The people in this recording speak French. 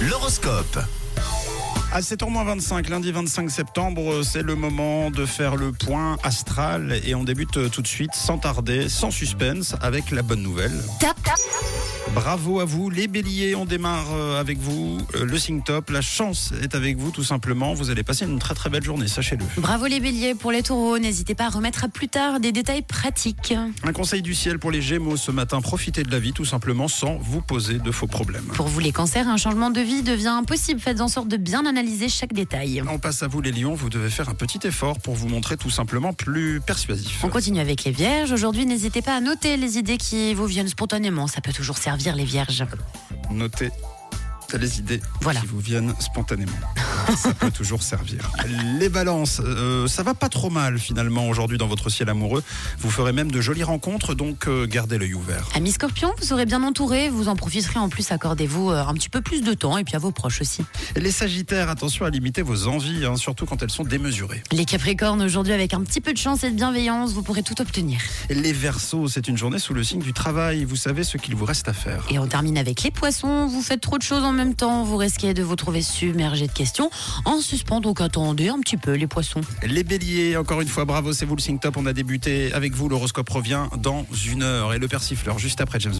L'horoscope. À 7h25, lundi 25 septembre, c'est le moment de faire le point astral et on débute euh, tout de suite, sans tarder, sans suspense, avec la bonne nouvelle. Tap, tap. Bravo à vous, les béliers, on démarre euh, avec vous, euh, le signe top, la chance est avec vous tout simplement, vous allez passer une très très belle journée, sachez-le. Bravo les béliers pour les taureaux. N'hésitez pas à remettre à plus tard des détails pratiques. Un conseil du ciel pour les gémeaux ce matin, profitez de la vie tout simplement sans vous poser de faux problèmes. Pour vous les cancers, un changement de vie devient impossible. Faites en sorte de bien analyser chaque détail. On passe à vous les lions, vous devez faire un petit effort pour vous montrer tout simplement plus persuasif. On continue avec les vierges. Aujourd'hui, n'hésitez pas à noter les idées qui vous viennent spontanément. Ça peut toujours servir les vierges. Notez les idées Voilà. qui vous viennent spontanément. ça peut toujours servir. Les balances, euh, ça va pas trop mal finalement aujourd'hui dans votre ciel amoureux. Vous ferez même de jolies rencontres, donc euh, gardez l'œil ouvert. Amis scorpions, vous serez bien entourés. Vous en profiterez en plus. Accordez-vous euh, un petit peu plus de temps et puis à vos proches aussi. Les sagittaires, attention à limiter vos envies, hein, surtout quand elles sont démesurées. Les capricornes, aujourd'hui, avec un petit peu de chance et de bienveillance, vous pourrez tout obtenir. Les versos, c'est une journée sous le signe du travail. Vous savez ce qu'il vous reste à faire. Et on termine avec les poissons. Vous faites trop de choses en même temps. Vous risquez de vous trouver submergé de questions. En suspens, donc attendez un petit peu les poissons. Les béliers, encore une fois, bravo, c'est vous le signe top. On a débuté avec vous. L'horoscope revient dans une heure. Et le persifleur, juste après James